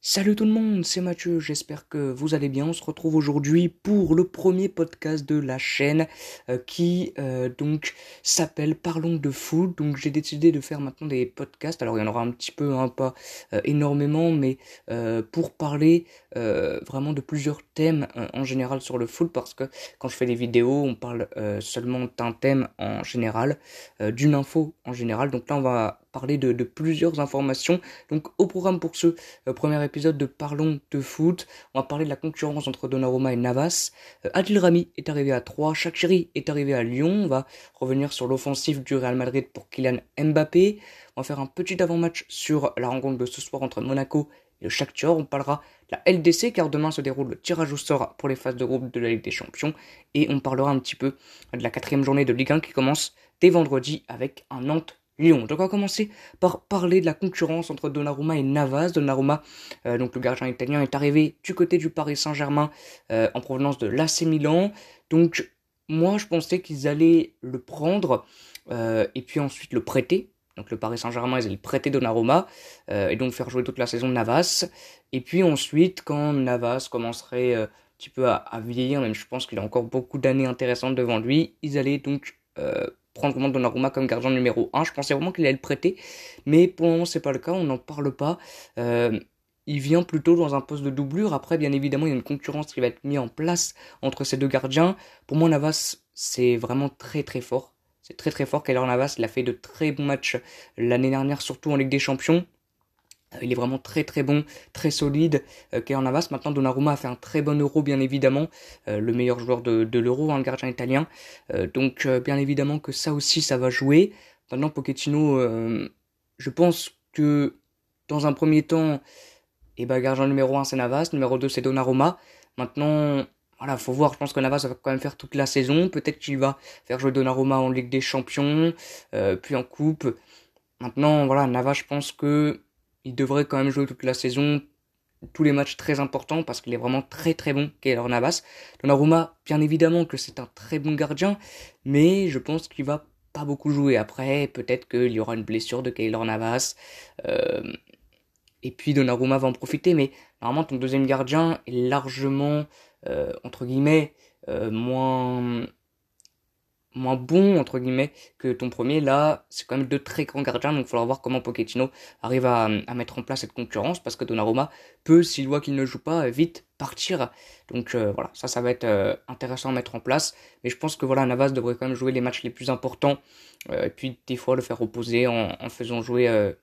Salut tout le monde, c'est Mathieu, j'espère que vous allez bien. On se retrouve aujourd'hui pour le premier podcast de la chaîne euh, qui euh, donc s'appelle Parlons de foot. Donc j'ai décidé de faire maintenant des podcasts. Alors il y en aura un petit peu, hein, pas euh, énormément, mais pour parler vraiment de plusieurs thèmes en général sur le foot parce que quand je fais des vidéos, on parle seulement d'un thème en général, d'une info en général. Donc là on va parler de, plusieurs informations. Donc au programme pour ce euh, premier épisode de Parlons de foot, on va parler de la concurrence entre Donnarumma et Navas. Euh, Adil Rami est arrivé à 3, Shakiri est arrivé à Lyon. On va revenir sur l'offensive du Real Madrid pour Kylian Mbappé. On va faire un petit avant-match sur la rencontre de ce soir entre Monaco et le Shakhtar. On parlera de la LDC car demain se déroule le tirage au sort pour les phases de groupe de la Ligue des Champions. Et on parlera un petit peu de la quatrième journée de Ligue 1 qui commence dès vendredi avec un Nantes Lyon. Donc on va commencer par parler de la concurrence entre Donnarumma et Navas. Donnarumma, euh, donc le gardien italien, est arrivé du côté du Paris Saint-Germain euh, en provenance de l'AC Milan. Donc moi je pensais qu'ils allaient le prendre euh, et puis ensuite le prêter. Donc le Paris Saint-Germain, ils allaient prêter Donnarumma et donc faire jouer toute la saison Navas. Et puis ensuite, quand Navas commencerait un petit peu à, à vieillir, même je pense qu'il a encore beaucoup d'années intéressantes devant lui, ils allaient donc prendre vraiment Donnarumma comme gardien numéro 1. Je pensais vraiment qu'il allait le prêter, mais pour le moment c'est pas le cas, on n'en parle pas. Euh, il vient plutôt dans un poste de doublure. Après, bien évidemment, il y a une concurrence qui va être mise en place entre ces deux gardiens. Pour moi, Navas, c'est vraiment très très fort. C'est très très fort. Keylor Navas, il a fait de très bons matchs l'année dernière, surtout en Ligue des Champions. Euh, il est vraiment très très bon, très solide. Euh, Navas, maintenant Donnarumma a fait un très bon euro bien évidemment, euh, le meilleur joueur de, de l'euro, hein, le gardien italien. Euh, donc bien évidemment que ça aussi ça va jouer. Maintenant Pochettino, je pense que dans un premier temps, eh ben, gardien numéro 1 c'est Navas, numéro 2 c'est Donnarumma. Maintenant, voilà, faut voir, je pense que Navas va quand même faire toute la saison. Peut-être qu'il va faire jouer Donnarumma en Ligue des Champions, puis en Coupe. Maintenant, voilà, Navas, je pense que il devrait quand même jouer toute la saison, tous les matchs très importants parce qu'il est vraiment très très bon, Keylor Navas. Donnarumma, bien évidemment que c'est un très bon gardien, mais je pense qu'il va pas beaucoup jouer. Après, peut-être qu'il y aura une blessure de Keylor Navas. Euh, et puis Donnarumma va en profiter, mais normalement ton deuxième gardien est largement, euh, entre guillemets, euh, moins moins bon entre guillemets que ton premier. Là c'est quand même deux très grands gardiens donc il faudra voir comment Pochettino arrive à, mettre en place cette concurrence parce que Donnarumma peut s'il voit qu'il ne joue pas vite partir. Donc euh, voilà ça ça va être euh, intéressant à mettre en place. Mais je pense que voilà Navas devrait quand même jouer les matchs les plus importants euh, et puis des fois le faire reposer en, en faisant jouer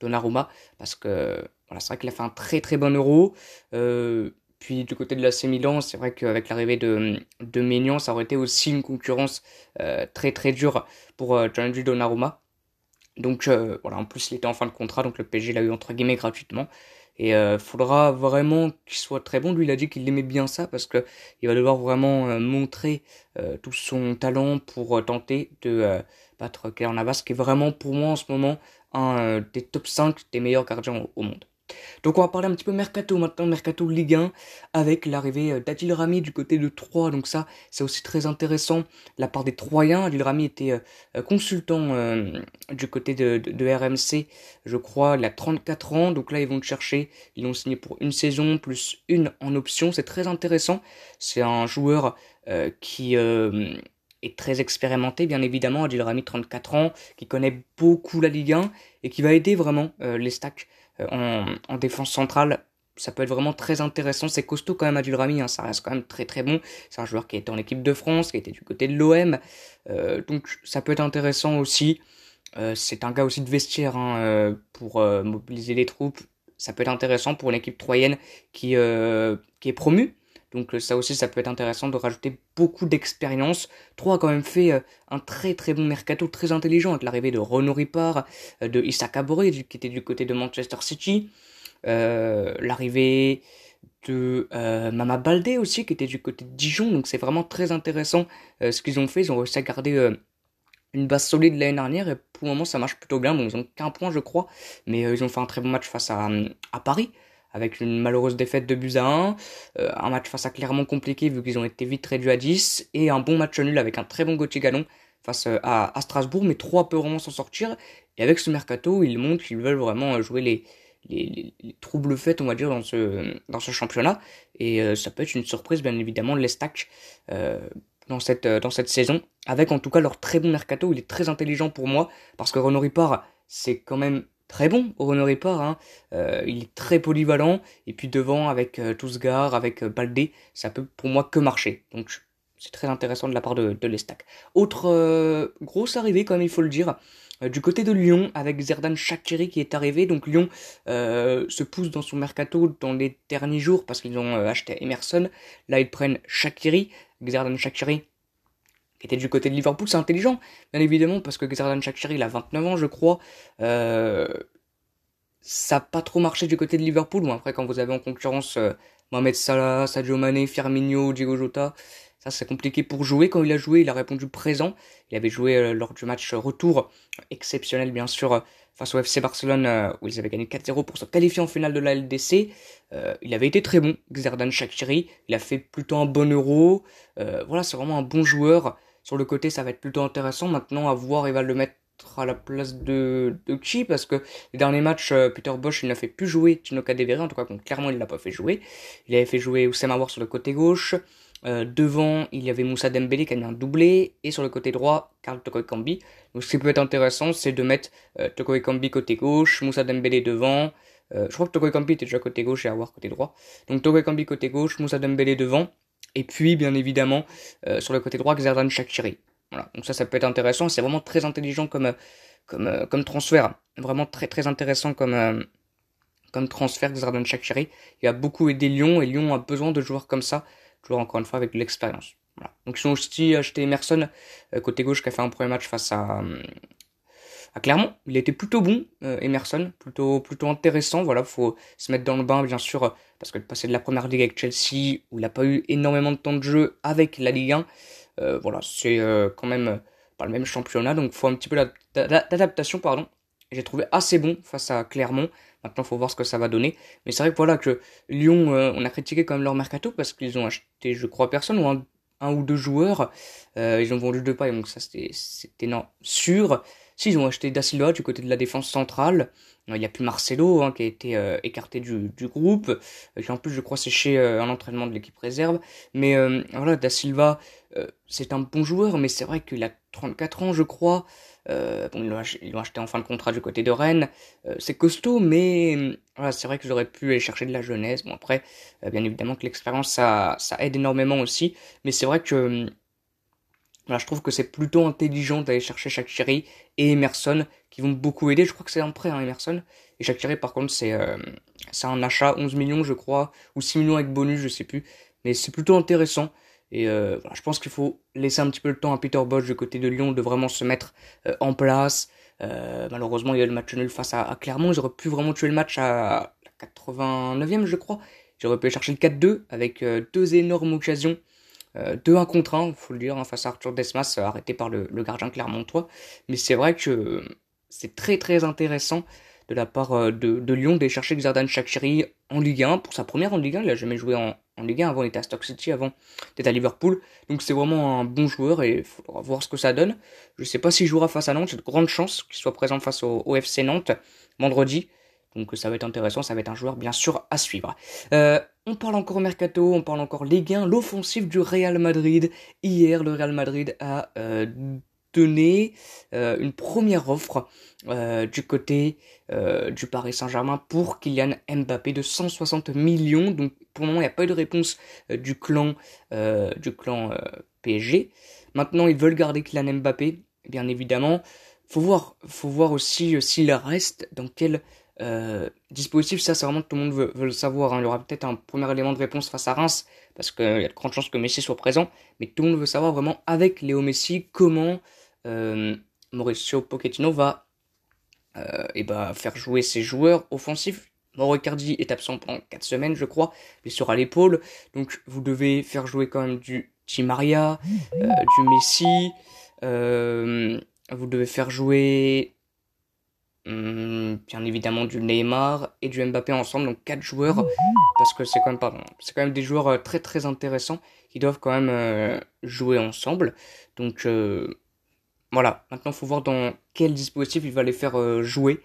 Donnarumma parce que voilà c'est vrai qu'il a fait un très très bon euro puis du côté de la Milan, c'est vrai qu'avec l'arrivée de, de ça aurait été aussi une concurrence euh, très très dure pour euh, Donnarumma. Donc euh, voilà, en plus il était en fin de contrat, donc le PSG l'a eu entre guillemets gratuitement. Et euh, faudra vraiment qu'il soit très bon. Lui, il a dit qu'il aimait bien ça parce que il va devoir vraiment euh, montrer tout son talent pour tenter de battre Keylor Navas, qui est vraiment pour moi en ce moment un des top 5 des meilleurs gardiens au monde. Donc on va parler un petit peu mercato maintenant, mercato Ligue 1, avec l'arrivée euh, d'Adil Rami du côté de Troyes. Donc ça, c'est aussi très intéressant. La part des Troyens, Adil Rami était euh, euh, consultant du côté de, de, RMC, je crois. Il a 34 ans, donc là ils vont le chercher. Ils l'ont signé pour une saison plus une en option. C'est très intéressant. C'est un joueur qui est très expérimenté, bien évidemment. Adil Rami, 34 ans, qui connaît beaucoup la Ligue 1 et qui va aider vraiment les stacks euh, en, défense centrale, ça peut être vraiment très intéressant. C'est costaud quand même, Adil Rami, hein, ça reste quand même très très bon. C'est un joueur qui était en équipe de France, qui était du côté de l'OM, euh, donc ça peut être intéressant aussi. Euh, c'est un gars aussi de vestiaire hein, pour mobiliser les troupes. Ça peut être intéressant pour une équipe troyenne qui, qui est promue. Donc ça aussi, ça peut être intéressant de rajouter beaucoup d'expérience. Troyes a quand même fait un très très bon mercato, très intelligent, avec l'arrivée de Renaud Ripard, de Issa Kabore, qui était du côté de Manchester City, euh, l'arrivée de euh, Mama Baldé aussi, qui était du côté de Dijon. Donc c'est vraiment très intéressant ce qu'ils ont fait. Ils ont réussi à garder une base solide l'année dernière et pour le moment ça marche plutôt bien. Bon, ils ont qu'un point je crois, mais ils ont fait un très bon match face à Paris avec une malheureuse défaite de buts à 1, euh, un match face à clairement compliqué vu qu'ils ont été vite réduits à 10, et un bon match nul avec un très bon Gauthier Gallon face euh, à, Strasbourg, mais trois peuvent vraiment s'en sortir, et avec ce mercato, ils montrent qu'ils veulent vraiment euh, jouer les, les, troubles faits, on va dire, dans ce, dans ce championnat. Et ça peut être une surprise, bien évidemment, l'Estac dans cette, dans cette saison, avec en tout cas leur très bon mercato. Il est très intelligent pour moi, parce que Renaud Ripard, c'est quand même très bon Renault Ripard. Hein. Euh, il est très polyvalent. Et puis devant, avec euh, Tousgar, avec euh, Baldé, ça peut pour moi que marcher. Donc c'est très intéressant de la part de, de l'Estac. Autre euh, grosse arrivée, comme il faut le dire, du côté de Lyon, avec Zerdan Shakiri qui est arrivé. Donc Lyon se pousse dans son mercato dans les derniers jours parce qu'ils ont acheté Emerson. Là, ils prennent Shakiri. Zerdan Shakiri, qui était du côté de Liverpool, c'est intelligent, bien évidemment, parce que Xherdan Shaqiri, il a 29 ans, je crois. Euh, ça n'a pas trop marché du côté de Liverpool. Bon, après, quand vous avez en concurrence euh, Mohamed Salah, Sadio Mane, Firmino, Diego Jota, ça c'est compliqué pour jouer. Quand il a joué, il a répondu présent. Il avait joué euh, lors du match retour, exceptionnel bien sûr, face au FC Barcelone, où ils avaient gagné 4-0 pour se qualifier en finale de la LDC. il avait été très bon, Xherdan Shaqiri. Il a fait plutôt un bon euro. voilà, c'est vraiment un bon joueur. Sur le côté, ça va être plutôt intéressant. Maintenant, à voir, il va le mettre à la place de, de qui parce que les derniers matchs euh, Peter Bosch il n'a fait plus jouer Tino Kadewere en tout cas clairement il l'a pas fait jouer. Il avait fait jouer Oussem Aouar sur le côté gauche. Euh, devant il y avait Moussa Dembélé qui a mis un doublé. Et sur le côté droit Karl Toko Ekambi donc ce qui peut être intéressant c'est de mettre euh, côté gauche Moussa Dembélé devant. Je crois que Toko était déjà côté gauche et Aouar côté droit. Donc Toko côté gauche Moussa Dembélé devant et puis, bien évidemment, euh, sur le côté droit, Xerdan Shakiri. Voilà. Donc ça, ça peut être intéressant. C'est vraiment très intelligent comme, comme, euh, comme transfert. Vraiment très, très intéressant comme, euh, comme transfert, Xerdan Shakiri. Il a beaucoup aidé Lyon et Lyon a besoin de joueurs comme ça. Toujours encore une fois avec de l'expérience. Voilà. Donc ils ont aussi acheté Emerson, côté gauche, qui a fait un premier match face à, ah, clairement, il était plutôt bon, euh, Emerson, plutôt plutôt intéressant. Voilà, faut se mettre dans le bain, bien sûr, parce que de passer de la première ligue avec Chelsea, où il n'a pas eu énormément de temps de jeu avec la Ligue 1, euh, voilà, c'est euh, quand même pas le même championnat, donc faut un petit peu d'adaptation, pardon. J'ai trouvé assez bon face à Clermont. Maintenant, faut voir ce que ça va donner. Mais c'est vrai que voilà que Lyon, on a critiqué quand même leur mercato parce qu'ils ont acheté, je crois, personne ou un, ou deux joueurs. ils ont vendu deux pailles, donc ça c'était sûr. Si, ils ont acheté Da Silva du côté de la défense centrale. Il n'y a plus Marcelo hein, qui a été euh, écarté du, du groupe, euh, qui en plus je crois séché euh, un entraînement de l'équipe réserve. Mais voilà, Da Silva, c'est un bon joueur, mais c'est vrai qu'il a 34 ans je crois. bon, ils l'ont acheté en fin de contrat du côté de Rennes. c'est costaud, mais voilà, c'est vrai que j'aurais pu aller chercher de la jeunesse. Bon après, bien évidemment que l'expérience ça, ça aide énormément aussi, mais c'est vrai que je trouve que c'est plutôt intelligent d'aller chercher Shakiri et Emerson qui vont beaucoup aider. Je crois que c'est un prêt, hein, Emerson. Et Shakiri, par contre, c'est euh, un achat 11 millions, je crois, ou 6 millions avec bonus, je sais plus. Mais c'est plutôt intéressant. Et euh, je pense qu'il faut laisser un petit peu le temps à Peter Bosch du côté de Lyon de vraiment se mettre euh, en place. Malheureusement, il y a le match nul face à, à Clermont. Ils auraient pu vraiment tuer le match à la 89e, je crois. J'aurais pu chercher le 4-2 avec deux énormes occasions. Euh, 2-1 contre 1, faut le dire, hein, face à Arthur Desmas, euh, arrêté par le, le gardien clermontois. Mais c'est vrai que c'est très très intéressant de la part euh, de, Lyon d'aller chercher Xardan Shakiri en Ligue 1. Pour sa première en Ligue 1, il a jamais joué en, Ligue 1 avant, il était à Stock City avant d'être à Liverpool. Donc c'est vraiment un bon joueur et il faudra voir ce que ça donne. Je sais pas s'il jouera face à Nantes, j'ai de grandes chances qu'il soit présent face au, au FC Nantes vendredi. Donc ça va être intéressant, ça va être un joueur bien sûr à suivre. Euh, on parle encore mercato, on parle encore les gains, l'offensive du Real Madrid. Hier, le Real Madrid a euh, donné euh, une première offre du côté du Paris Saint-Germain pour Kylian Mbappé de 160 millions. Donc pour le moment, il n'y a pas eu de réponse du clan du clan PSG. Maintenant, ils veulent garder Kylian Mbappé, bien évidemment. Faut voir, faut voir aussi s'il reste dans quel euh, dispositif, ça c'est vraiment tout le monde veut, le savoir. Hein. Il y aura peut-être un premier élément de réponse face à Reims, parce qu'il y a de grandes chances que Messi soit présent, mais tout le monde veut savoir vraiment avec Léo Messi comment euh, Mauricio Pochettino va euh, et bah, faire jouer ses joueurs offensifs. Mauro Icardi est absent pendant 4 semaines, je crois, blessure à l'épaule, donc vous devez faire jouer quand même du Di Maria, euh, du Messi, euh, vous devez faire jouer bien évidemment du Neymar et du Mbappé ensemble, donc quatre joueurs, parce que c'est quand même pardon, c'est quand même des joueurs euh, très très intéressants qui doivent quand même euh, jouer ensemble. Donc euh, voilà, maintenant faut voir dans quel dispositif il va les faire jouer.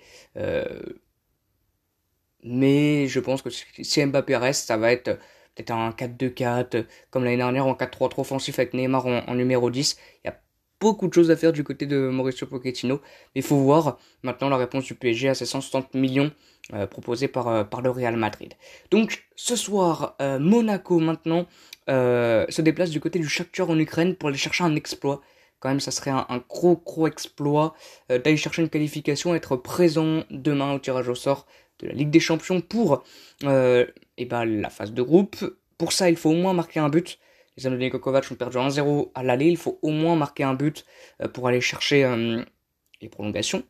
Mais je pense que si Mbappé reste, ça va être peut-être un 4-2-4, comme l'année dernière en 4-3-3 offensif avec Neymar en, numéro 10. Il y a beaucoup de choses à faire du côté de Mauricio Pochettino. Mais il faut voir maintenant la réponse du PSG à ces 160 millions euh, proposés par, euh, par le Real Madrid. Donc ce soir, euh, Monaco maintenant se déplace du côté du Shakhtar en Ukraine pour aller chercher un exploit quand même ça serait un, gros gros exploit d'aller chercher une qualification, être présent demain au tirage au sort de la Ligue des Champions pour et ben, la phase de groupe. Pour ça, il faut au moins marquer un but. Les hommes de ont perdu 1-0 à l'aller. Il faut au moins marquer un but euh, pour aller chercher euh, les prolongations.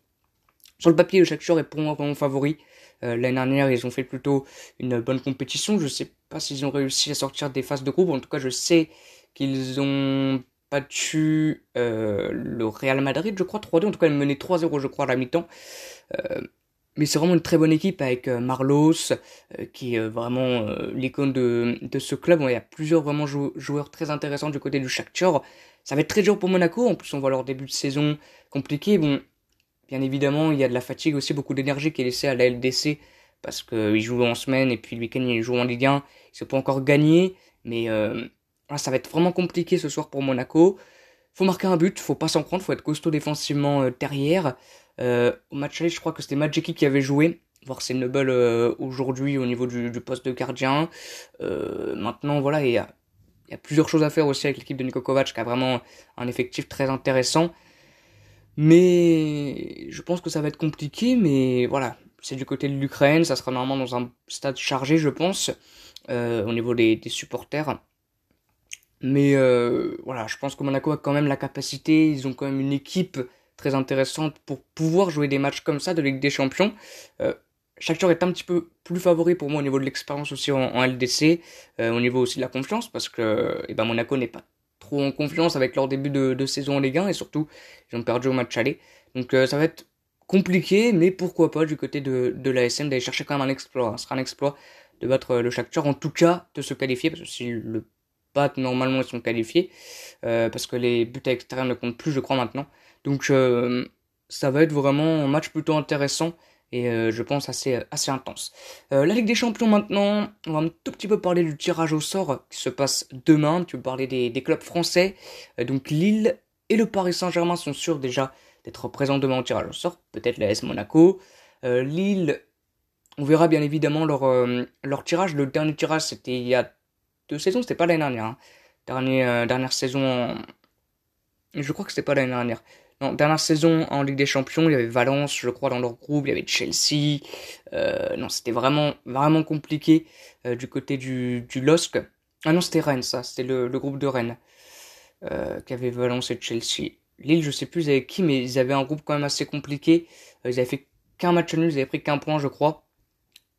Sur le papier, le Shakhtar est pour moi vraiment favori. Euh, l'année dernière, ils ont fait plutôt une bonne compétition. Je sais pas s'ils ont réussi à sortir des phases de groupe. En tout cas, je sais qu'ils ont battu le Real Madrid, je crois, 3-2. En tout cas, ils menaient 3-0, je crois, à la mi-temps. Mais c'est vraiment une très bonne équipe avec euh, Marlos, euh, qui est vraiment euh, l'icône de, de ce club. il y a plusieurs vraiment joueurs très intéressants du côté du Shakhtar. Ça va être très dur pour Monaco. En plus, on voit leur début de saison compliqué. Bon, bien évidemment, il y a de la fatigue aussi, beaucoup d'énergie qui est laissée à la LDC parce qu'ils jouent en semaine et puis le week-end ils jouent en Ligue 1. Ils ne pas encore gagné, mais ça va être vraiment compliqué ce soir pour Monaco. Faut marquer un but, faut pas s'en prendre, faut être costaud défensivement derrière. Euh, au match aller, je crois que c'était Majeki qui avait joué. Voir c'est Noble euh, aujourd'hui au niveau du, poste de gardien. Euh, maintenant, voilà, il y a, plusieurs choses à faire aussi avec l'équipe de Niko Kovac qui a vraiment un effectif très intéressant. Mais je pense que ça va être compliqué, mais voilà, c'est du côté de l'Ukraine, ça sera normalement dans un stade chargé, je pense, au niveau des supporters. Mais voilà, je pense que Monaco a quand même la capacité, ils ont quand même une équipe très intéressante pour pouvoir jouer des matchs comme ça de Ligue des Champions. Euh, Shakhtar est un petit peu plus favori pour moi au niveau de l'expérience aussi en, LDC, euh, au niveau aussi de la confiance, parce que eh ben, Monaco n'est pas trop en confiance avec leur début de, saison en Ligue 1, et surtout, ils ont perdu au match aller. Donc euh, ça va être compliqué, mais pourquoi pas du côté de, de l'ASM d'aller chercher quand même un exploit. Ce sera un exploit de battre le Shakhtar, en tout cas de se qualifier, parce que s'ils le battent, normalement ils sont qualifiés, parce que les buts à l'extérieur ne comptent plus, je crois, maintenant. Donc euh, ça va être vraiment un match plutôt intéressant et euh, je pense assez assez intense. Euh, la Ligue des Champions maintenant, on va un tout petit peu parler du tirage au sort qui se passe demain. Tu veux parler des, clubs français. donc Lille et le Paris Saint-Germain sont sûrs déjà d'être présents demain au tirage au sort. Peut-être l'AS Monaco. Lille, on verra bien évidemment leur leur tirage. Le dernier tirage c'était il y a deux saisons, c'était pas l'année dernière. Hein. Dernière dernière saison. Je crois que c'était pas l'année dernière. Non, dernière saison en Ligue des Champions, il y avait Valence, je crois, dans leur groupe, il y avait Chelsea. Euh, non, c'était vraiment, vraiment compliqué euh, du côté du, du LOSC. Ah non, c'était Rennes, ça, c'était le, le, groupe de Rennes euh, qui avait Valence et Chelsea. Lille, je sais plus avec qui, mais ils avaient un groupe quand même assez compliqué. Euh, ils avaient fait qu'un match nul, ils avaient pris qu'un point, je crois.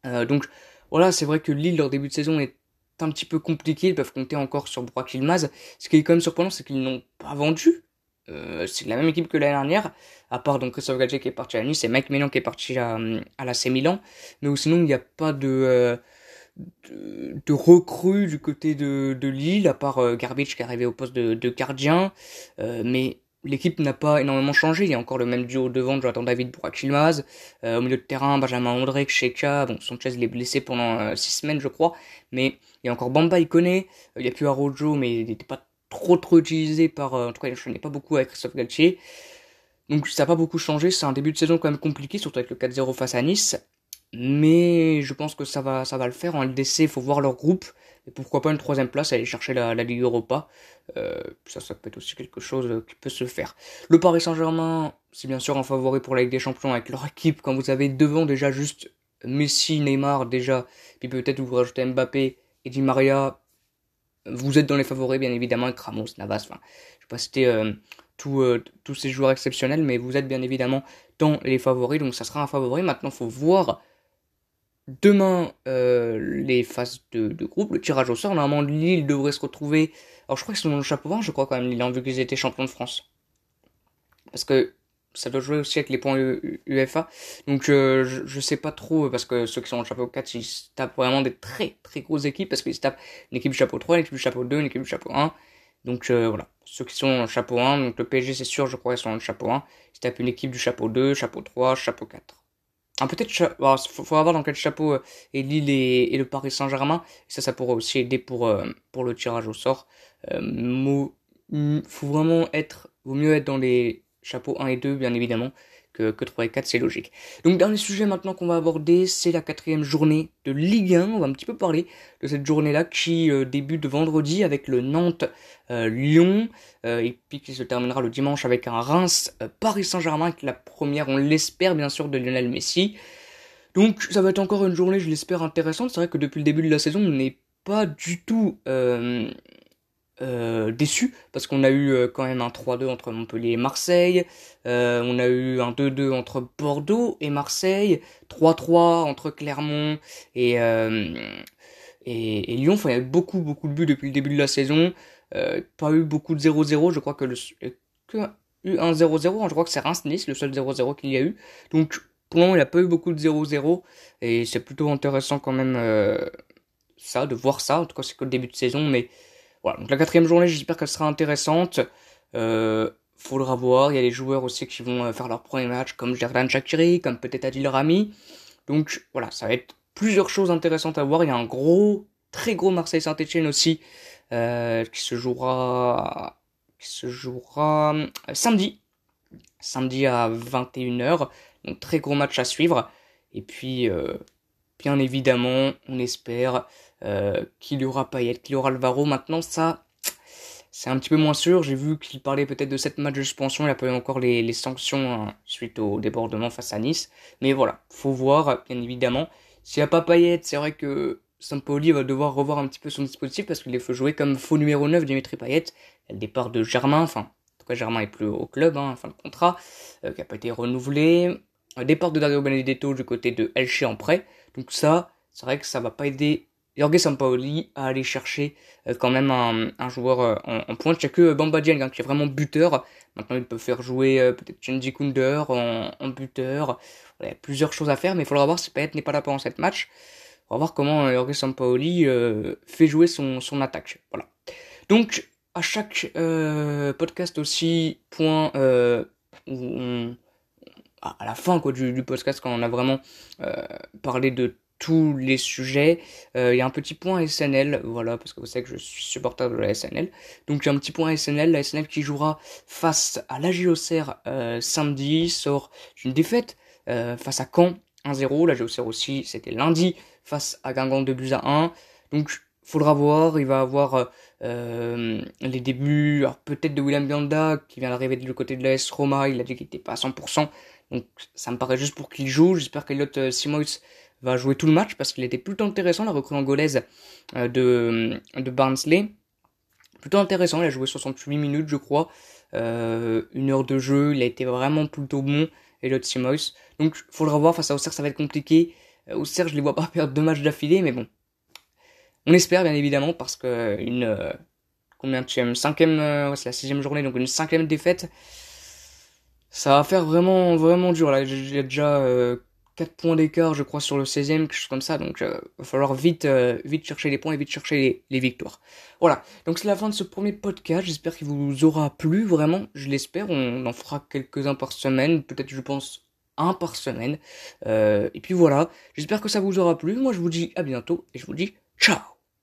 Euh, donc voilà, c'est vrai que Lille, leur début de saison est un petit peu compliqué. Ils peuvent compter encore sur Brock Ilmaz. Ce qui est quand même surprenant, c'est qu'ils n'ont pas vendu euh, c'est la même équipe que l'année dernière, à part donc Christophe Gadget qui est parti à Nice, c'est Mike Mélan qui est parti à, à la C Milan, mais sinon il n'y a pas de, euh, de, recrues du côté de, de Lille, à part euh, Garbage qui est arrivé au poste de, de gardien, mais l'équipe n'a pas énormément changé, il y a encore le même duo devant, Jonathan David pour Akilmaz, au milieu de terrain, Benjamin André, Sheka, bon Sanchez il est blessé pendant 6 semaines je crois, mais il y a encore Bamba il connaît, il y a plus Arojo mais il n'était pas trop trop utilisé par, euh, en tout cas je n'ai pas beaucoup avec Christophe Galtier. Donc ça n'a pas beaucoup changé, c'est un début de saison quand même compliqué, surtout avec le 4-0 face à Nice. Mais je pense que ça va, ça va le faire. En LDC, il faut voir leur groupe. Et pourquoi pas une troisième place, aller chercher la, Ligue Europa. Euh, ça, ça peut être aussi quelque chose euh, qui peut se faire. Le Paris Saint-Germain, c'est bien sûr un favori pour la Ligue des Champions avec leur équipe. Quand vous avez devant déjà juste Messi, Neymar déjà, puis peut-être vous rajoutez Mbappé et Di Maria, vous êtes dans les favoris, bien évidemment, avec Ramos, Navas, enfin, je vais pas citer euh, euh, tous ces joueurs exceptionnels, mais vous êtes bien évidemment dans les favoris, donc ça sera un favori. Maintenant, faut voir demain euh, les phases de, de, groupe, le tirage au sort. Normalement, Lille devrait se retrouver. Alors, je crois qu'ils sont dans le chapeau 20, je crois quand même, Lille, vu qu'ils étaient champions de France. Parce que ça doit jouer aussi avec les points UEFA. Donc euh, je, je sais pas trop, parce que ceux qui sont en chapeau 4, ils se tapent vraiment des très très grosses équipes, parce qu'ils se tapent une équipe du chapeau 3, une équipe du chapeau 2, une équipe du chapeau 1. Donc euh, voilà, ceux qui sont en chapeau 1, donc le PSG c'est sûr, je crois, ils sont en chapeau 1. Ils tapent une équipe du chapeau 2, chapeau 3, chapeau 4. Ah, peut-être, il faut, voir dans quel chapeau est Lille et, le Paris Saint-Germain. Ça, ça pourrait aussi aider pour, pour le tirage au sort. Euh, faut vraiment être, vaut mieux être dans les chapeaux 1 et 2, bien évidemment, que, que 3 et 4, c'est logique. Donc dernier sujet maintenant qu'on va aborder, c'est la quatrième journée de Ligue 1. On va un petit peu parler de cette journée-là qui euh, débute vendredi avec le Nantes-Lyon euh, et puis qui se terminera le dimanche avec un Reims-Paris Saint-Germain, avec la première, on l'espère bien sûr, de Lionel Messi. Donc ça va être encore une journée, je l'espère, intéressante. C'est vrai que depuis le début de la saison, on n'est pas du tout euh, euh, déçu parce qu'on a eu euh, quand même un 3-2 entre Montpellier et Marseille, euh, on a eu un 2-2 entre Bordeaux et Marseille, 3-3 entre Clermont et, et, Lyon. Enfin, il y a eu beaucoup beaucoup de buts depuis le début de la saison, pas eu beaucoup de 0-0. Je crois que le que eu un 0-0. Je crois que c'est Reims-Nice le seul 0-0 qu'il y a eu. Donc pour le moment, il n'y a pas eu beaucoup de 0-0 et c'est plutôt intéressant quand même ça de voir ça. En tout cas, c'est que le début de saison, mais voilà, donc la quatrième journée, j'espère qu'elle sera intéressante. Euh, faudra voir, il y a les joueurs aussi qui vont euh, faire leur premier match, comme Jordan Shakiri, comme peut-être Adil Rami. Donc voilà, ça va être plusieurs choses intéressantes à voir. Il y a un gros, très gros Marseille-Saint-Etienne aussi, euh, qui se jouera, qui se jouera euh, samedi. Samedi à 21h. Donc très gros match à suivre. Et puis, bien évidemment, on espère euh, qu'il y aura Payet, qu'il y aura Alvaro. Maintenant, ça, c'est un petit peu moins sûr. J'ai vu qu'il parlait peut-être de cette match de suspension. Il a pas eu encore les, sanctions hein, suite au débordement face à Nice. Mais voilà, faut voir, bien évidemment. S'il n'y a pas Payet, c'est vrai que Sampoli va devoir revoir un petit peu son dispositif parce qu'il faut jouer comme faux numéro 9 Dimitri Payet. le départ de Germain, enfin, en tout cas Germain est plus au club, hein, fin de contrat, euh, qui n'a pas été renouvelé. Le départ de Dario Benedetto du côté de Elche en prêt. Donc ça, c'est vrai que ça va pas aider Jorge Sampaoli à aller chercher euh, quand même un, joueur euh, en, pointe. Il n'y a que Bamba Dieng hein, qui est vraiment buteur. Maintenant, il peut faire jouer euh, peut-être Chenji Kunder en, buteur. il y a plusieurs choses à faire, mais il faudra voir si Payet n'est pas là pendant cette match. On va voir comment Jorge Sampaoli fait jouer son, attaque. Donc, à chaque podcast aussi, point où à la fin quoi, du, du podcast, quand on a vraiment parlé de tous les sujets. Euh, il y a un petit point SNL, voilà, parce que vous savez que je suis supporter de la SNL. Donc il y a un petit point SNL, la SNL qui jouera face à la JOCR euh, samedi, sort une défaite euh, face à Caen 1-0. La JOCR aussi, c'était lundi face à Guingamp de buts à 1. Donc faudra voir, il va avoir les débuts, peut-être de William Bianda qui vient d'arriver de côté de l'AS Roma, il a dit qu'il n'était pas à 100%, donc ça me paraît juste pour qu'il joue, j'espère qu'Eliott Simois va jouer tout le match parce qu'il était plutôt intéressant, la recrue angolaise euh, de, de Barnsley. Plutôt intéressant, il a joué 68 minutes je crois, euh, une heure de jeu, il a été vraiment plutôt bon, Elliot Simois. Donc faut le revoir face à Auxerre, ça va être compliqué. Euh, Auxerre, je les vois pas perdre deux matchs d'affilée, mais bon. On espère bien évidemment parce que une euh, combien tu cinquième, ouais, c'est la sixième journée, donc une cinquième défaite, ça va faire vraiment vraiment dur là. J'ai déjà 4 points d'écart, je crois, sur le 16e, quelque chose comme ça. Donc, il euh, va falloir vite, euh, vite chercher les points et vite chercher les, victoires. Voilà. Donc, c'est la fin de ce premier podcast. J'espère qu'il vous aura plu, vraiment. Je l'espère. On en fera quelques-uns par semaine. Peut-être, je pense, un par semaine. Euh, et puis voilà. J'espère que ça vous aura plu. Moi, je vous dis à bientôt et je vous dis ciao